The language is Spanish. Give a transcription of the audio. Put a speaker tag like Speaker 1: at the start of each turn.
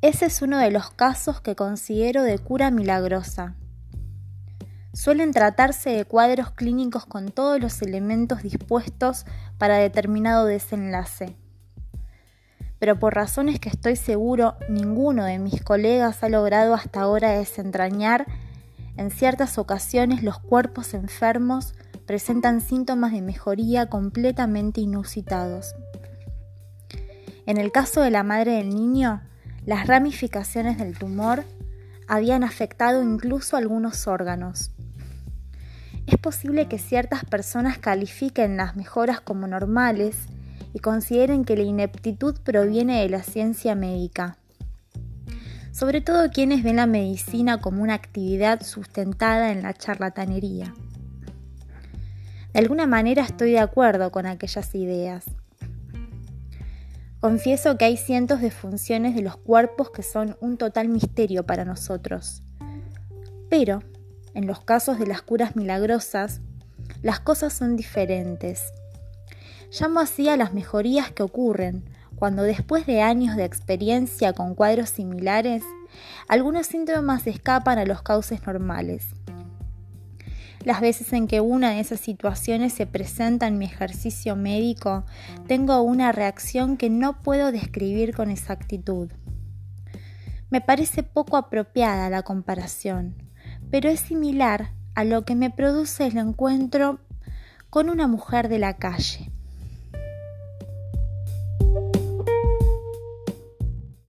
Speaker 1: Ese es uno de los casos que considero de cura milagrosa. Suelen tratarse de cuadros clínicos con todos los elementos dispuestos para determinado desenlace. Pero por razones que estoy seguro ninguno de mis colegas ha logrado hasta ahora desentrañar, en ciertas ocasiones los cuerpos enfermos presentan síntomas de mejoría completamente inusitados. En el caso de la madre del niño, las ramificaciones del tumor habían afectado incluso algunos órganos. Es posible que ciertas personas califiquen las mejoras como normales y consideren que la ineptitud proviene de la ciencia médica. Sobre todo quienes ven la medicina como una actividad sustentada en la charlatanería. De alguna manera estoy de acuerdo con aquellas ideas. Confieso que hay cientos de funciones de los cuerpos que son un total misterio para nosotros. Pero, en los casos de las curas milagrosas, las cosas son diferentes. Llamo así a las mejorías que ocurren cuando después de años de experiencia con cuadros similares, algunos síntomas escapan a los cauces normales las veces en que una de esas situaciones se presenta en mi ejercicio médico, tengo una reacción que no puedo describir con exactitud. Me parece poco apropiada la comparación, pero es similar a lo que me produce el encuentro con una mujer de la calle.